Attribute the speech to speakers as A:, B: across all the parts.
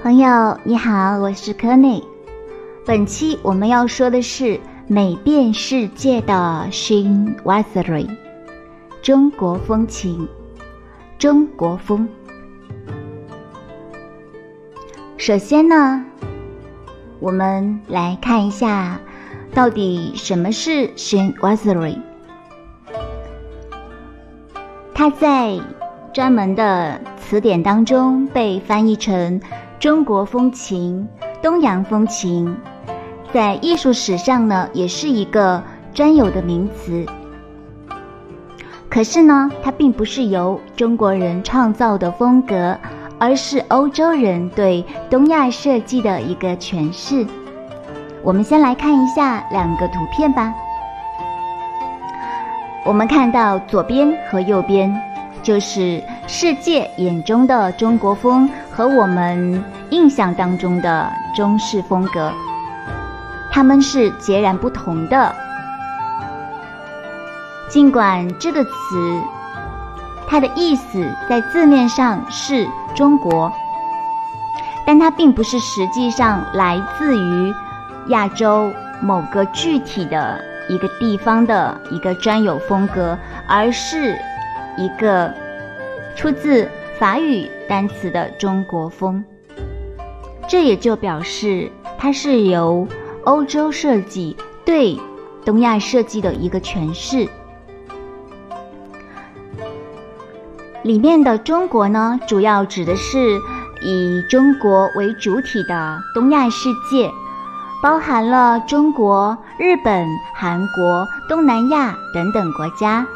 A: 朋友你好，我是柯内。本期我们要说的是美遍世界的 Shin Wasari，中国风情，中国风。首先呢，我们来看一下，到底什么是 Shin Wasari。它在专门的词典当中被翻译成。中国风情、东洋风情，在艺术史上呢，也是一个专有的名词。可是呢，它并不是由中国人创造的风格，而是欧洲人对东亚设计的一个诠释。我们先来看一下两个图片吧。我们看到左边和右边，就是世界眼中的中国风。和我们印象当中的中式风格，它们是截然不同的。尽管这个词，它的意思在字面上是中国，但它并不是实际上来自于亚洲某个具体的一个地方的一个专有风格，而是一个出自。法语单词的中国风，这也就表示它是由欧洲设计对东亚设计的一个诠释。里面的中国呢，主要指的是以中国为主体的东亚世界，包含了中国、日本、韩国、东南亚等等国家。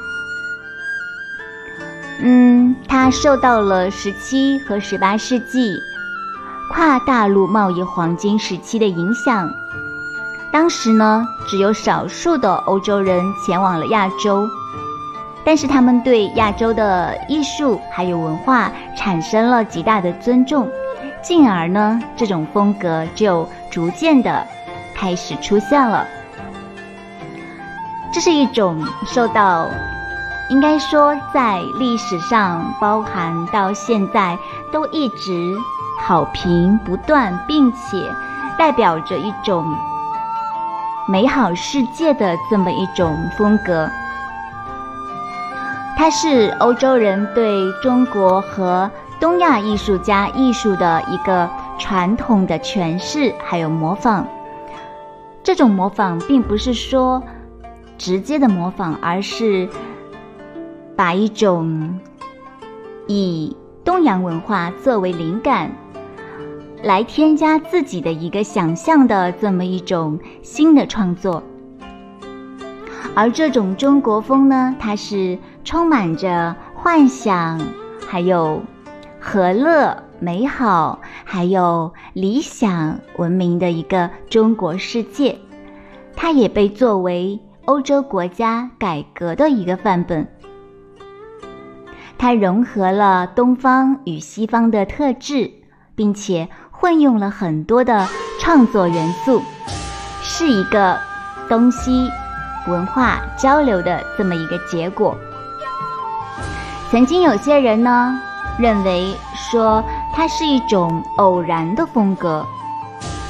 A: 嗯，它受到了十七和十八世纪跨大陆贸易黄金时期的影响。当时呢，只有少数的欧洲人前往了亚洲，但是他们对亚洲的艺术还有文化产生了极大的尊重，进而呢，这种风格就逐渐的开始出现了。这是一种受到。应该说，在历史上，包含到现在，都一直好评不断，并且代表着一种美好世界的这么一种风格。它是欧洲人对中国和东亚艺术家艺术的一个传统的诠释，还有模仿。这种模仿并不是说直接的模仿，而是。把一种以东洋文化作为灵感，来添加自己的一个想象的这么一种新的创作，而这种中国风呢，它是充满着幻想，还有和乐、美好，还有理想文明的一个中国世界，它也被作为欧洲国家改革的一个范本。它融合了东方与西方的特质，并且混用了很多的创作元素，是一个东西文化交流的这么一个结果。曾经有些人呢认为说它是一种偶然的风格，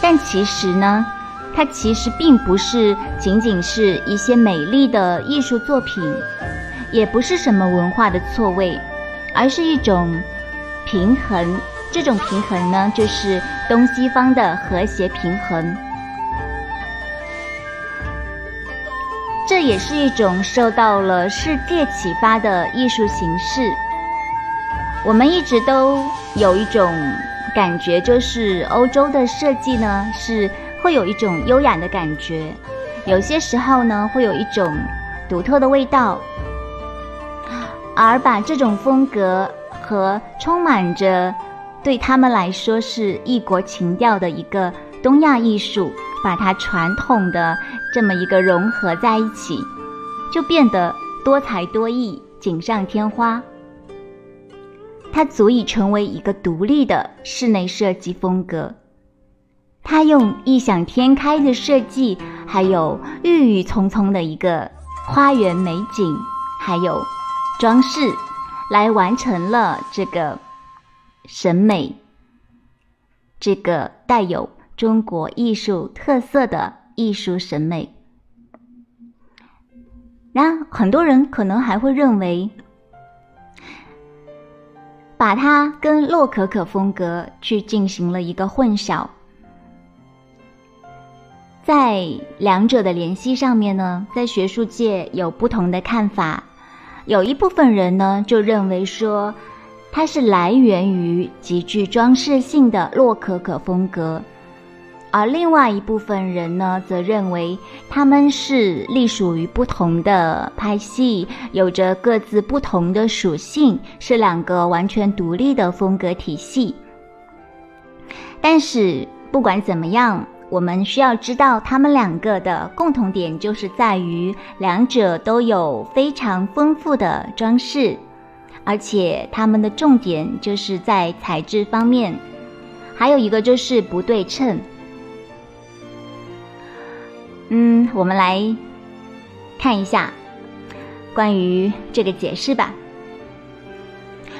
A: 但其实呢，它其实并不是仅仅是一些美丽的艺术作品。也不是什么文化的错位，而是一种平衡。这种平衡呢，就是东西方的和谐平衡。这也是一种受到了世界启发的艺术形式。我们一直都有一种感觉，就是欧洲的设计呢，是会有一种优雅的感觉，有些时候呢，会有一种独特的味道。而把这种风格和充满着对他们来说是异国情调的一个东亚艺术，把它传统的这么一个融合在一起，就变得多才多艺、锦上添花。它足以成为一个独立的室内设计风格。它用异想天开的设计，还有郁郁葱葱的一个花园美景，还有装饰，来完成了这个审美，这个带有中国艺术特色的艺术审美。然很多人可能还会认为，把它跟洛可可风格去进行了一个混淆。在两者的联系上面呢，在学术界有不同的看法。有一部分人呢就认为说，它是来源于极具装饰性的洛可可风格，而另外一部分人呢则认为他们是隶属于不同的派系，有着各自不同的属性，是两个完全独立的风格体系。但是不管怎么样。我们需要知道，他们两个的共同点就是在于两者都有非常丰富的装饰，而且他们的重点就是在材质方面，还有一个就是不对称。嗯，我们来看一下关于这个解释吧。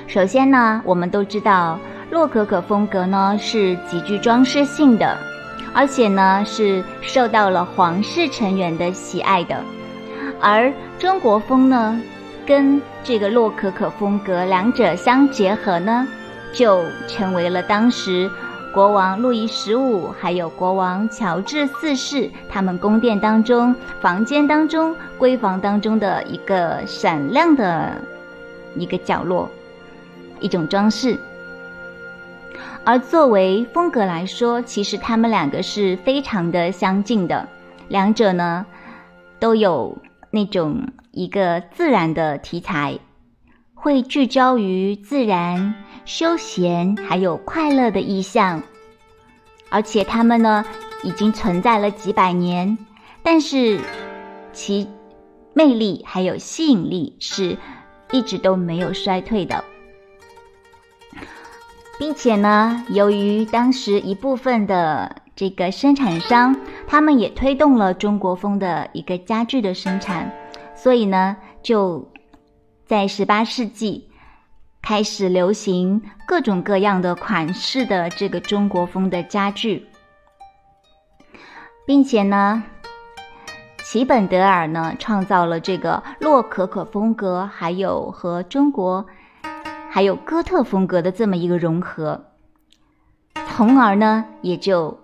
A: 首先呢，我们都知道洛可可风格呢是极具装饰性的。而且呢，是受到了皇室成员的喜爱的，而中国风呢，跟这个洛可可风格两者相结合呢，就成为了当时国王路易十五还有国王乔治四世他们宫殿当中、房间当中、闺房当中的一个闪亮的一个角落，一种装饰。而作为风格来说，其实他们两个是非常的相近的，两者呢都有那种一个自然的题材，会聚焦于自然、休闲还有快乐的意象，而且他们呢已经存在了几百年，但是其魅力还有吸引力是一直都没有衰退的。并且呢，由于当时一部分的这个生产商，他们也推动了中国风的一个家具的生产，所以呢，就在十八世纪开始流行各种各样的款式的这个中国风的家具，并且呢，齐本德尔呢创造了这个洛可可风格，还有和中国。还有哥特风格的这么一个融合，从而呢也就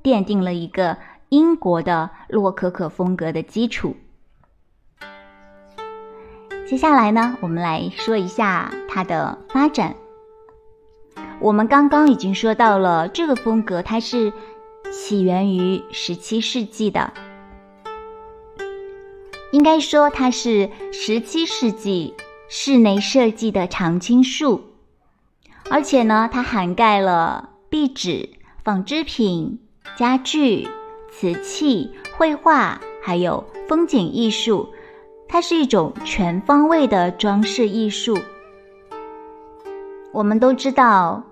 A: 奠定了一个英国的洛可可风格的基础。接下来呢，我们来说一下它的发展。我们刚刚已经说到了这个风格，它是起源于十七世纪的，应该说它是十七世纪。室内设计的常青树，而且呢，它涵盖了壁纸、纺织品、家具、瓷器、绘画，还有风景艺术。它是一种全方位的装饰艺术。我们都知道，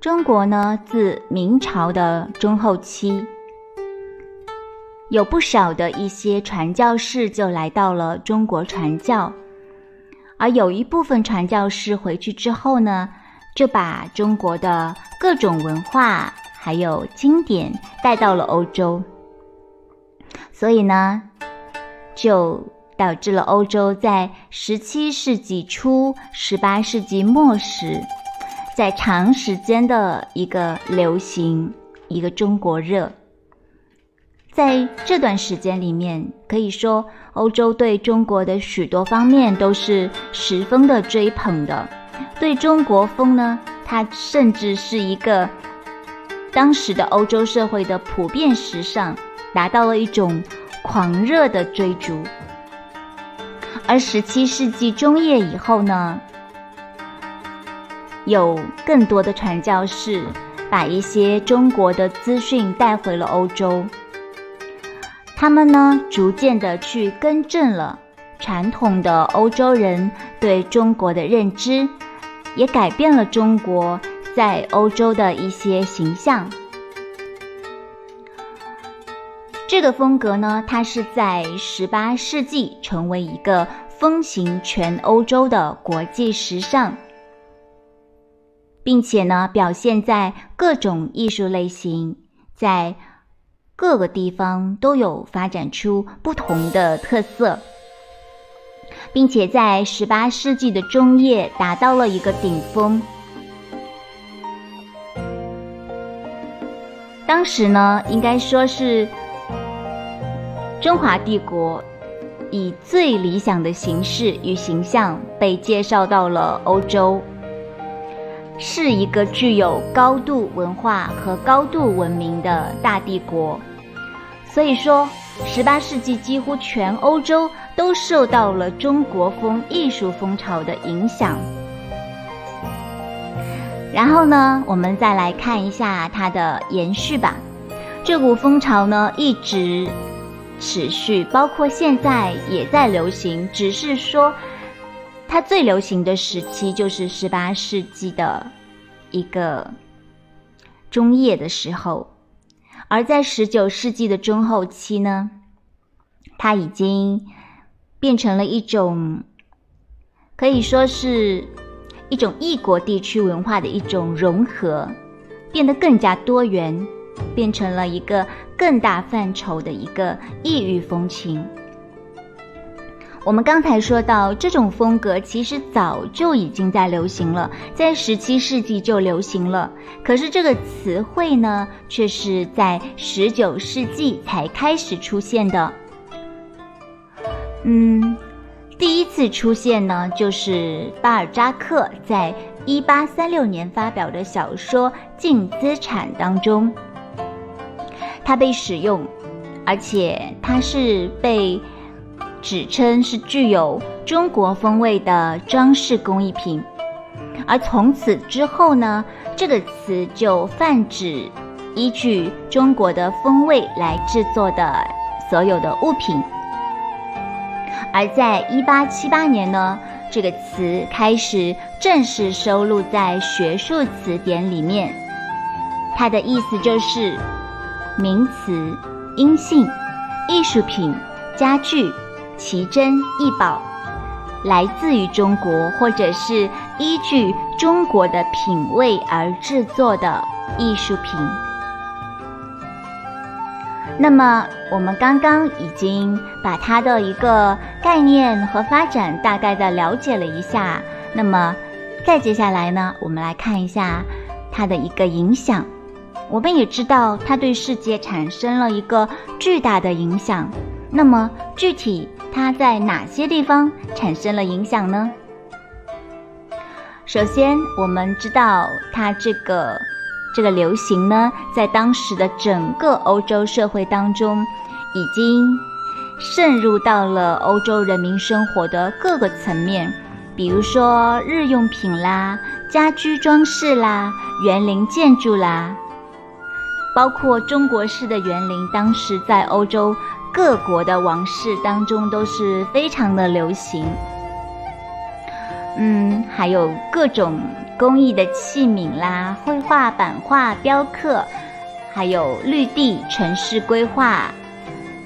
A: 中国呢，自明朝的中后期，有不少的一些传教士就来到了中国传教。而有一部分传教士回去之后呢，就把中国的各种文化还有经典带到了欧洲，所以呢，就导致了欧洲在十七世纪初、十八世纪末时，在长时间的一个流行一个中国热。在这段时间里面，可以说欧洲对中国的许多方面都是十分的追捧的。对中国风呢，它甚至是一个当时的欧洲社会的普遍时尚，达到了一种狂热的追逐。而十七世纪中叶以后呢，有更多的传教士把一些中国的资讯带回了欧洲。他们呢，逐渐的去更正了传统的欧洲人对中国的认知，也改变了中国在欧洲的一些形象。这个风格呢，它是在十八世纪成为一个风行全欧洲的国际时尚，并且呢，表现在各种艺术类型，在各个地方都有发展出不同的特色，并且在十八世纪的中叶达到了一个顶峰。当时呢，应该说是中华帝国以最理想的形式与形象被介绍到了欧洲，是一个具有高度文化和高度文明的大帝国。所以说，十八世纪几乎全欧洲都受到了中国风艺术风潮的影响。然后呢，我们再来看一下它的延续吧。这股风潮呢一直持续，包括现在也在流行，只是说它最流行的时期就是十八世纪的一个中叶的时候，而在十九世纪的中后期呢，它已经变成了一种可以说是。一种异国地区文化的一种融合，变得更加多元，变成了一个更大范畴的一个异域风情。我们刚才说到，这种风格其实早就已经在流行了，在十七世纪就流行了。可是这个词汇呢，却是在十九世纪才开始出现的。嗯。第一次出现呢，就是巴尔扎克在一八三六年发表的小说《净资产》当中，它被使用，而且它是被指称是具有中国风味的装饰工艺品，而从此之后呢，这个词就泛指依据中国的风味来制作的所有的物品。而在一八七八年呢，这个词开始正式收录在学术词典里面。它的意思就是名词、阴性、艺术品、家具、奇珍异宝，来自于中国或者是依据中国的品味而制作的艺术品。那么，我们刚刚已经把它的一个概念和发展大概的了解了一下。那么，再接下来呢，我们来看一下它的一个影响。我们也知道，它对世界产生了一个巨大的影响。那么，具体它在哪些地方产生了影响呢？首先，我们知道它这个。这个流行呢，在当时的整个欧洲社会当中，已经渗入到了欧洲人民生活的各个层面，比如说日用品啦、家居装饰啦、园林建筑啦，包括中国式的园林，当时在欧洲各国的王室当中都是非常的流行。嗯，还有各种。工艺的器皿啦，绘画、版画、雕刻，还有绿地城市规划，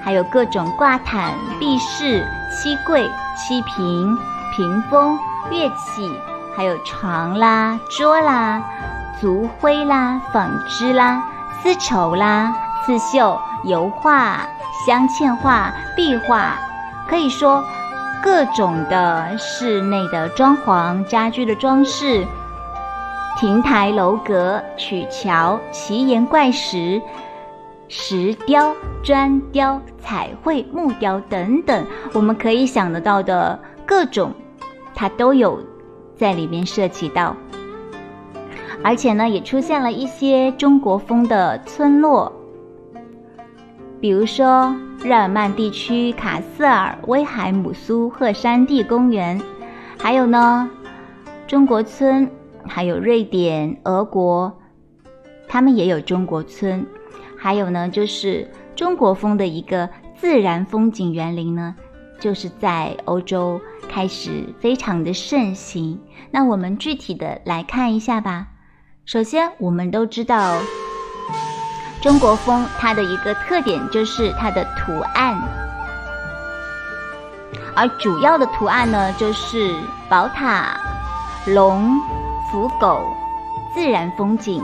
A: 还有各种挂毯、壁饰、漆柜、漆瓶、屏风、乐器，还有床啦、桌啦、族徽啦、纺织啦、丝绸啦、刺绣、油画、镶嵌画、壁画，可以说各种的室内的装潢、家居的装饰。亭台楼阁、曲桥、奇岩怪石、石雕、砖雕、彩绘、木雕等等，我们可以想得到的各种，它都有在里面涉及到。而且呢，也出现了一些中国风的村落，比如说日耳曼地区卡斯尔、威海姆苏赫山地公园，还有呢，中国村。还有瑞典、俄国，他们也有中国村。还有呢，就是中国风的一个自然风景园林呢，就是在欧洲开始非常的盛行。那我们具体的来看一下吧。首先，我们都知道中国风它的一个特点就是它的图案，而主要的图案呢就是宝塔、龙、福狗、自然风景。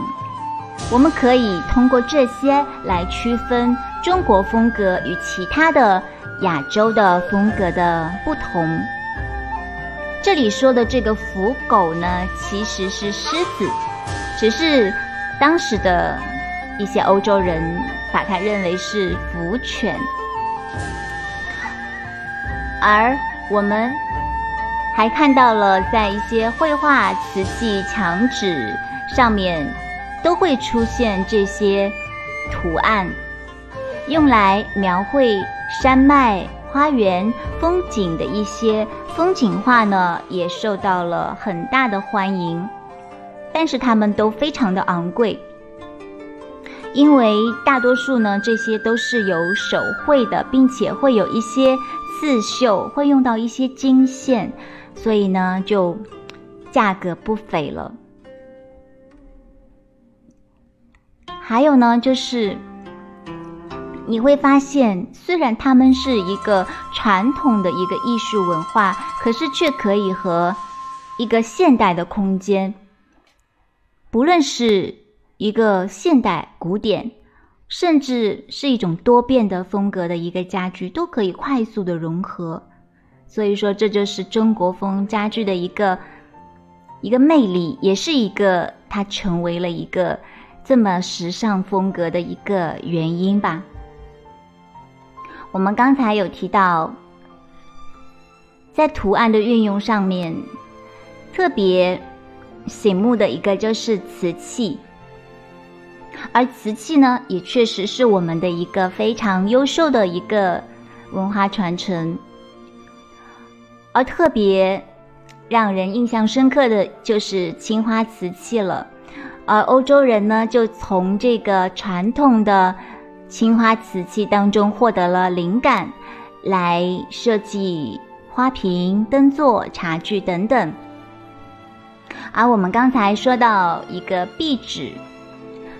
A: 我们可以通过这些来区分中国风格与其他的亚洲的风格的不同。这里说的这个福狗呢，其实是狮子，只是当时的一些欧洲人把它认为是福犬，而我们还看到了在一些绘画瓷器墙纸上面。都会出现这些图案，用来描绘山脉、花园、风景的一些风景画呢，也受到了很大的欢迎。但是它们都非常的昂贵，因为大多数呢，这些都是有手绘的，并且会有一些刺绣，会用到一些金线，所以呢，就价格不菲了。还有呢，就是你会发现，虽然他们是一个传统的一个艺术文化，可是却可以和一个现代的空间，不论是一个现代古典，甚至是一种多变的风格的一个家具，都可以快速的融合。所以说，这就是中国风家具的一个一个魅力，也是一个它成为了一个。这么时尚风格的一个原因吧。我们刚才有提到，在图案的运用上面，特别醒目的一个就是瓷器，而瓷器呢，也确实是我们的一个非常优秀的一个文化传承。而特别让人印象深刻的就是青花瓷器了。而欧洲人呢，就从这个传统的青花瓷器当中获得了灵感，来设计花瓶、灯座、茶具等等。而我们刚才说到一个壁纸，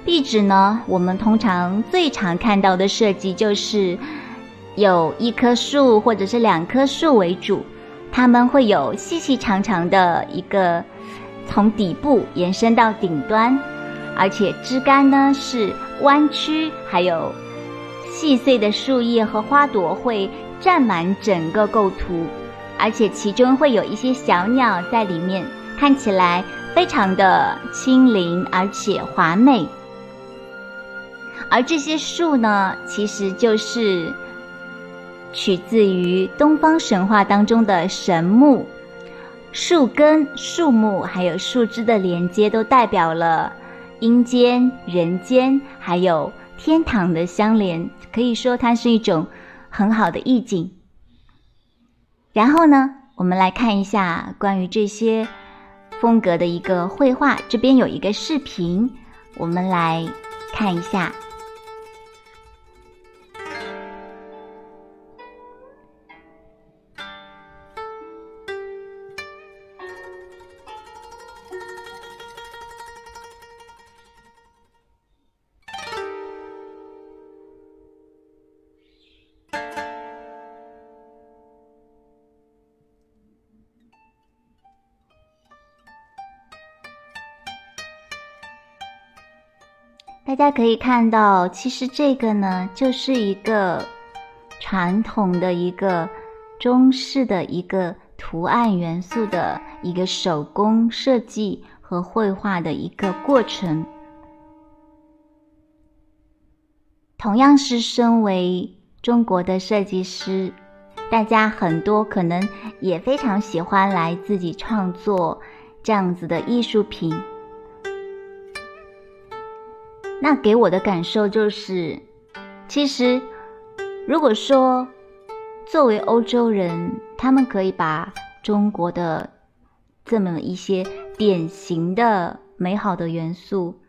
A: 壁纸呢，我们通常最常看到的设计就是有一棵树或者是两棵树为主，它们会有细细长长的一个。从底部延伸到顶端，而且枝干呢是弯曲，还有细碎的树叶和花朵会占满整个构图，而且其中会有一些小鸟在里面，看起来非常的轻灵而且华美。而这些树呢，其实就是取自于东方神话当中的神木。树根、树木还有树枝的连接，都代表了阴间、人间还有天堂的相连，可以说它是一种很好的意境。然后呢，我们来看一下关于这些风格的一个绘画，这边有一个视频，我们来看一下。大家可以看到，其实这个呢，就是一个传统的一个中式的一个图案元素的一个手工设计和绘画的一个过程。同样是身为中国的设计师，大家很多可能也非常喜欢来自己创作这样子的艺术品。那给我的感受就是，其实，如果说作为欧洲人，他们可以把中国的这么一些典型的美好的元素，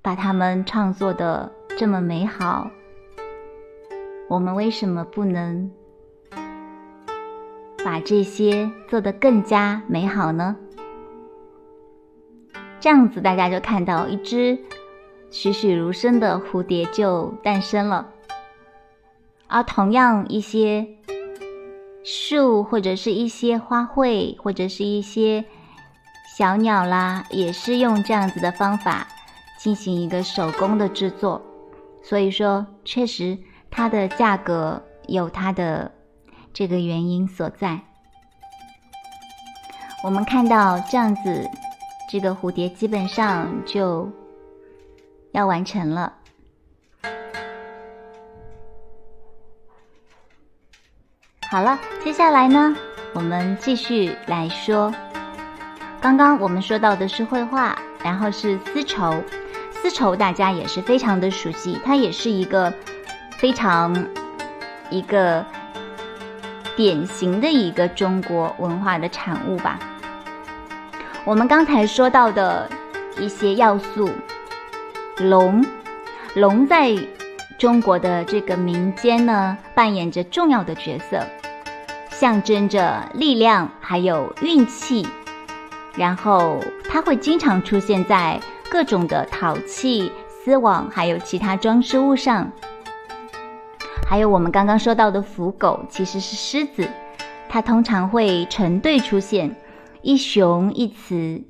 A: 把它们创作的这么美好，我们为什么不能把这些做得更加美好呢？这样子，大家就看到一只。栩栩如生的蝴蝶就诞生了。而同样一些树或者是一些花卉或者是一些小鸟啦，也是用这样子的方法进行一个手工的制作。所以说，确实它的价格有它的这个原因所在。我们看到这样子，这个蝴蝶基本上就要完成了。好了，接下来呢，我们继续来说。刚刚我们说到的是绘画，然后是丝绸。丝绸大家也是非常的熟悉，它也是一个非常一个典型的一个中国文化的产物吧。我们刚才说到的一些要素，龙，龙在中国的这个民间呢，扮演着重要的角色，象征着力量还有运气。然后它会经常出现在各种的陶器、丝网还有其他装饰物上。还有我们刚刚说到的福狗，其实是狮子，它通常会成对出现。一雄一雌，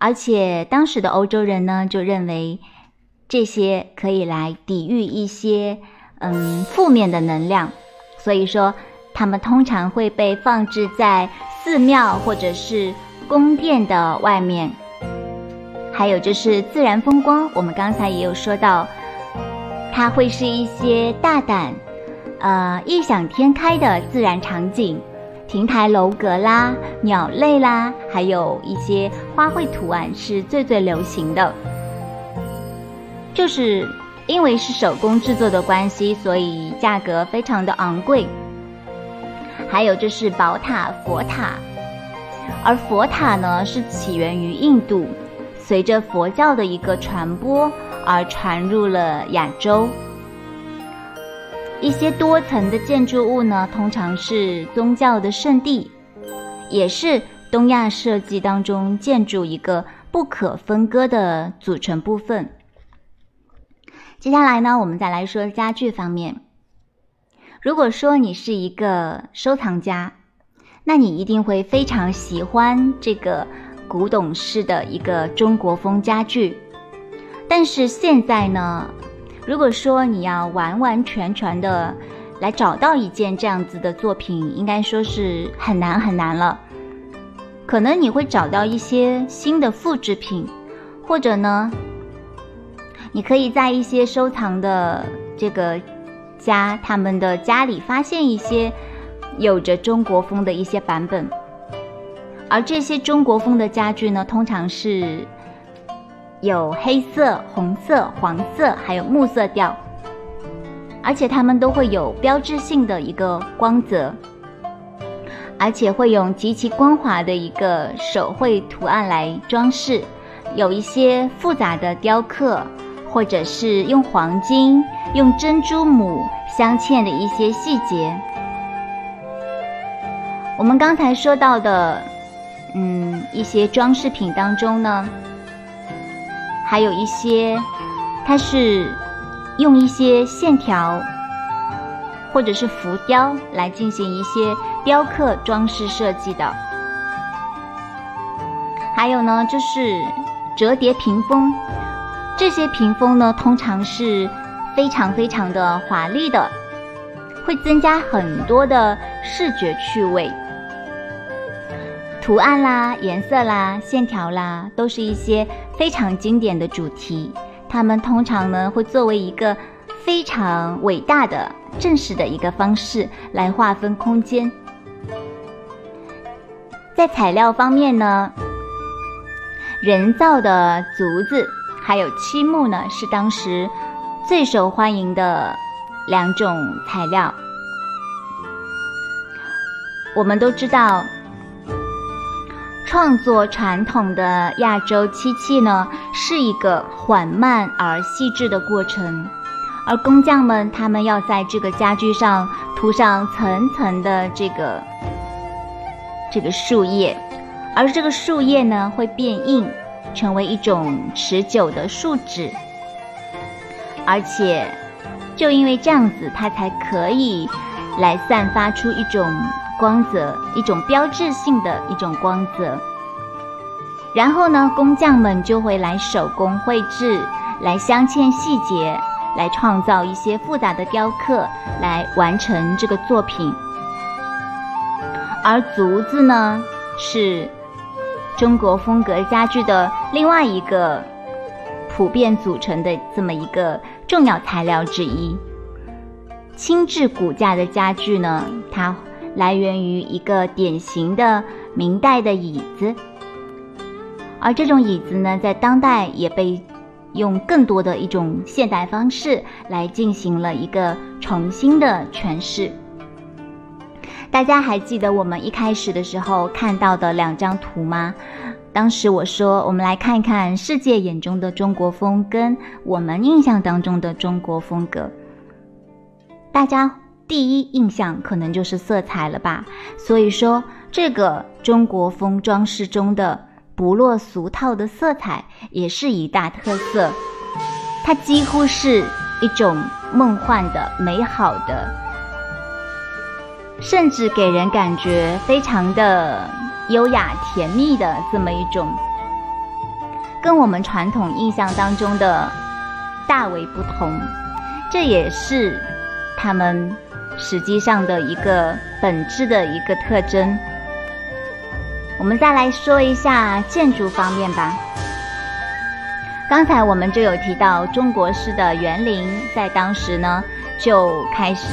A: 而且当时的欧洲人呢，就认为这些可以来抵御一些嗯负面的能量，所以说他们通常会被放置在寺庙或者是宫殿的外面。还有就是自然风光，我们刚才也有说到，它会是一些大胆、呃异想天开的自然场景。亭台楼阁啦，鸟类啦，还有一些花卉图案是最最流行的。就是因为是手工制作的关系，所以价格非常的昂贵。还有就是宝塔、佛塔，而佛塔呢是起源于印度，随着佛教的一个传播而传入了亚洲。一些多层的建筑物呢，通常是宗教的圣地，也是东亚设计当中建筑一个不可分割的组成部分。接下来呢，我们再来说家具方面。如果说你是一个收藏家，那你一定会非常喜欢这个古董式的一个中国风家具。但是现在呢？如果说你要完完全全的来找到一件这样子的作品，应该说是很难很难了。可能你会找到一些新的复制品，或者呢，你可以在一些收藏的这个家他们的家里发现一些有着中国风的一些版本，而这些中国风的家具呢，通常是。有黑色、红色、黄色，还有木色调，而且它们都会有标志性的一个光泽，而且会用极其光滑的一个手绘图案来装饰，有一些复杂的雕刻，或者是用黄金、用珍珠母镶嵌的一些细节。我们刚才说到的，嗯，一些装饰品当中呢。还有一些，它是用一些线条或者是浮雕来进行一些雕刻装饰设计的。还有呢，就是折叠屏风，这些屏风呢，通常是非常非常的华丽的，会增加很多的视觉趣味。图案啦、颜色啦、线条啦，都是一些非常经典的主题。它们通常呢会作为一个非常伟大的、正式的一个方式来划分空间。在材料方面呢，人造的竹子还有漆木呢是当时最受欢迎的两种材料。我们都知道。创作传统的亚洲漆器呢，是一个缓慢而细致的过程，而工匠们他们要在这个家具上涂上层层的这个这个树叶，而这个树叶呢会变硬，成为一种持久的树脂，而且就因为这样子，它才可以来散发出一种光泽，一种标志性的一种光泽。然后呢，工匠们就会来手工绘制，来镶嵌细节，来创造一些复杂的雕刻，来完成这个作品。而竹子呢，是中国风格家具的另外一个普遍组成的这么一个重要材料之一。轻质骨架的家具呢，它来源于一个典型的明代的椅子，而这种椅子呢，在当代也被用更多的一种现代方式来进行了一个重新的诠释。大家还记得我们一开始的时候看到的两张图吗？当时我说，我们来看一看世界眼中的中国风跟我们印象当中的中国风格。大家第一印象可能就是色彩了吧？所以说，这个中国风装饰中的不落俗套的色彩也是一大特色，它几乎是一种梦幻的、美好的。甚至给人感觉非常的优雅甜蜜的这么一种，跟我们传统印象当中的大为不同，这也是他们实际上的一个本质的一个特征。我们再来说一下建筑方面吧。刚才我们就有提到中国式的园林，在当时呢就开始。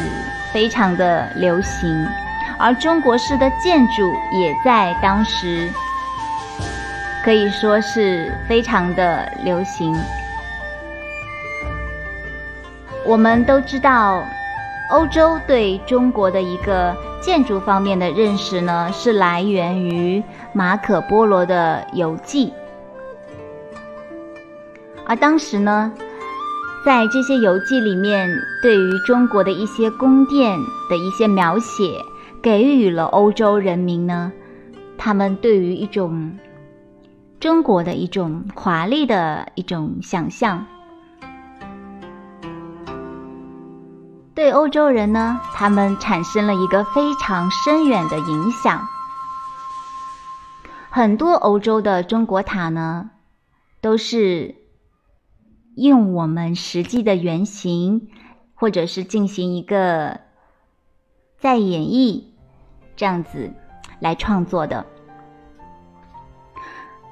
A: 非常的流行，而中国式的建筑也在当时可以说是非常的流行。我们都知道，欧洲对中国的一个建筑方面的认识呢，是来源于马可波罗的游记，而当时呢。在这些游记里面，对于中国的一些宫殿的一些描写，给予了欧洲人民呢，他们对于一种中国的一种华丽的一种想象，对欧洲人呢，他们产生了一个非常深远的影响。很多欧洲的中国塔呢，都是。用我们实际的原型，或者是进行一个再演绎，这样子来创作的。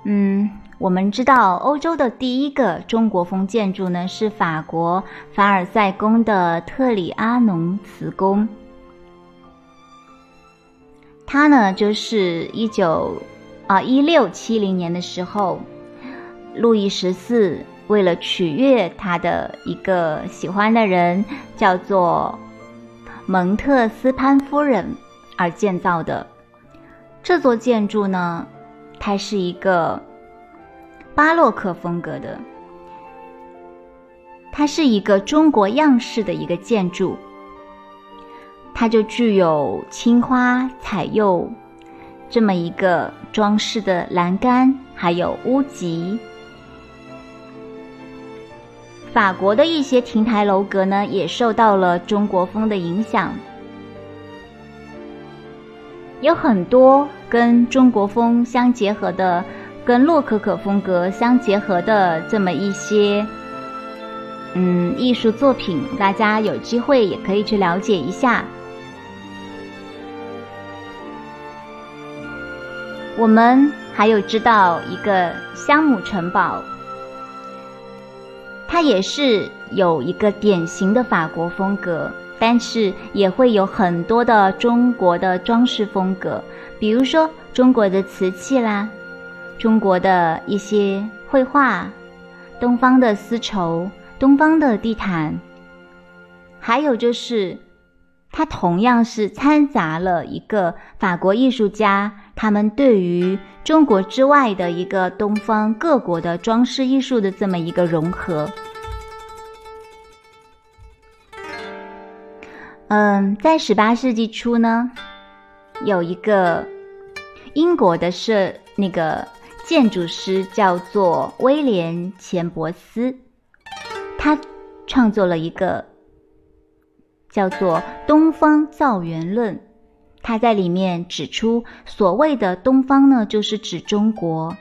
A: 嗯，我们知道欧洲的第一个中国风建筑呢，是法国凡尔赛宫的特里阿农瓷宫。它呢，就是一九啊一六七零年的时候，路易十四。为了取悦他的一个喜欢的人，叫做蒙特斯潘夫人而建造的这座建筑呢，它是一个巴洛克风格的，它是一个中国样式的一个建筑，它就具有青花彩釉这么一个装饰的栏杆，还有屋脊。法国的一些亭台楼阁呢，也受到了中国风的影响，有很多跟中国风相结合的，跟洛可可风格相结合的这么一些，嗯，艺术作品，大家有机会也可以去了解一下。我们还有知道一个香姆城堡。它也是有一个典型的法国风格，但是也会有很多的中国的装饰风格，比如说中国的瓷器啦，中国的一些绘画，东方的丝绸，东方的地毯，还有就是。它同样是掺杂了一个法国艺术家他们对于中国之外的一个东方各国的装饰艺术的这么一个融合。嗯，在十八世纪初呢，有一个英国的设那个建筑师叫做威廉钱伯斯，他创作了一个叫做《东方造园论》。他在里面指出，所谓的东方呢，就是指中国。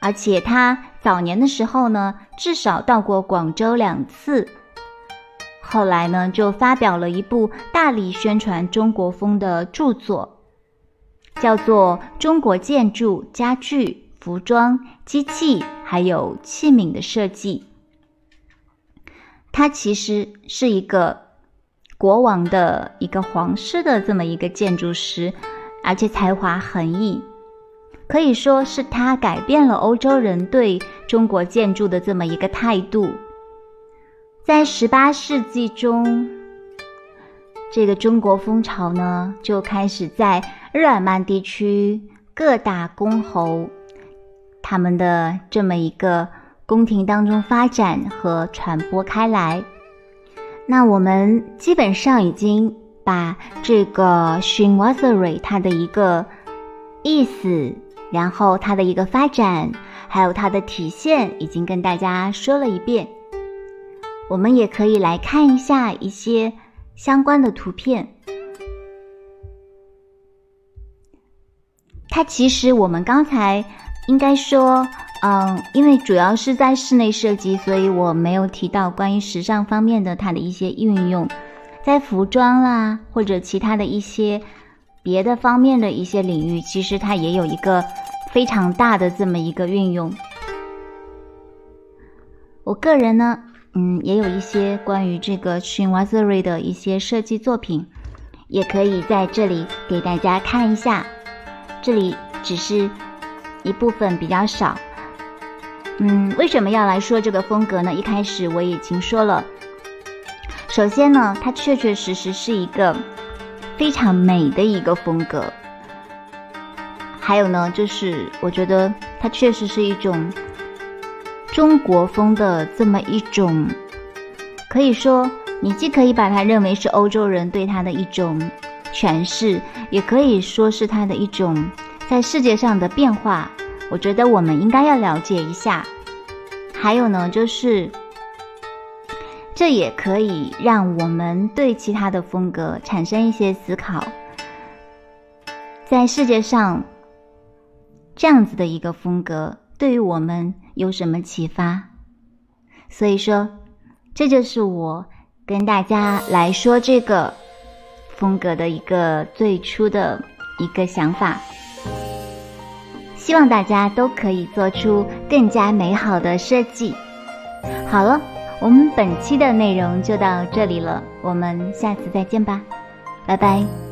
A: 而且他早年的时候呢，至少到过广州两次。后来呢，就发表了一部大力宣传中国风的著作，叫做《中国建筑、家具、服装、机器还有器皿的设计》。他其实是一个国王的一个皇室的这么一个建筑师，而且才华横溢。可以说是他改变了欧洲人对中国建筑的这么一个态度。在十八世纪中，这个中国风潮呢就开始在日耳曼地区各大公侯他们的这么一个宫廷当中发展和传播开来。那我们基本上已经把这个 chinoiserie 它的一个意思。然后它的一个发展，还有它的体现，已经跟大家说了一遍。我们也可以来看一下一些相关的图片。它其实我们刚才应该说，嗯，因为主要是在室内设计，所以我没有提到关于时尚方面的它的一些运用，在服装啦或者其他的一些。别的方面的一些领域，其实它也有一个非常大的这么一个运用。我个人呢，嗯，也有一些关于这个 c h i n w a s e r i 的一些设计作品，也可以在这里给大家看一下。这里只是一部分比较少。嗯，为什么要来说这个风格呢？一开始我已经说了，首先呢，它确确实实是一个。非常美的一个风格，还有呢，就是我觉得它确实是一种中国风的这么一种，可以说你既可以把它认为是欧洲人对它的一种诠释，也可以说是它的一种在世界上的变化。我觉得我们应该要了解一下。还有呢，就是。这也可以让我们对其他的风格产生一些思考。在世界上，这样子的一个风格对于我们有什么启发？所以说，这就是我跟大家来说这个风格的一个最初的一个想法。希望大家都可以做出更加美好的设计。好了。我们本期的内容就到这里了，我们下次再见吧，拜拜。